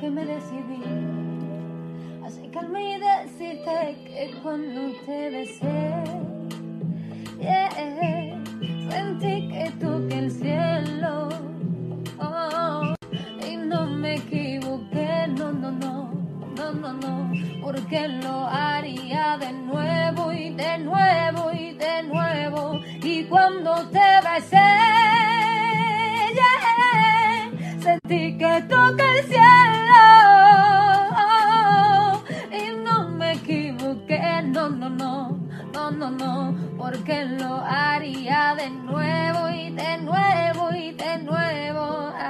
Que me decidí acercarme y decirte que cuando te besé, sentí que toqué el cielo. Oh, y no me equivoqué, no, no, no, no, no, no, porque lo haría de nuevo y de nuevo y de nuevo. Y cuando te besé, sentí que toca el cielo no, no, no, no, no, no, porque lo haría de nuevo y de nuevo.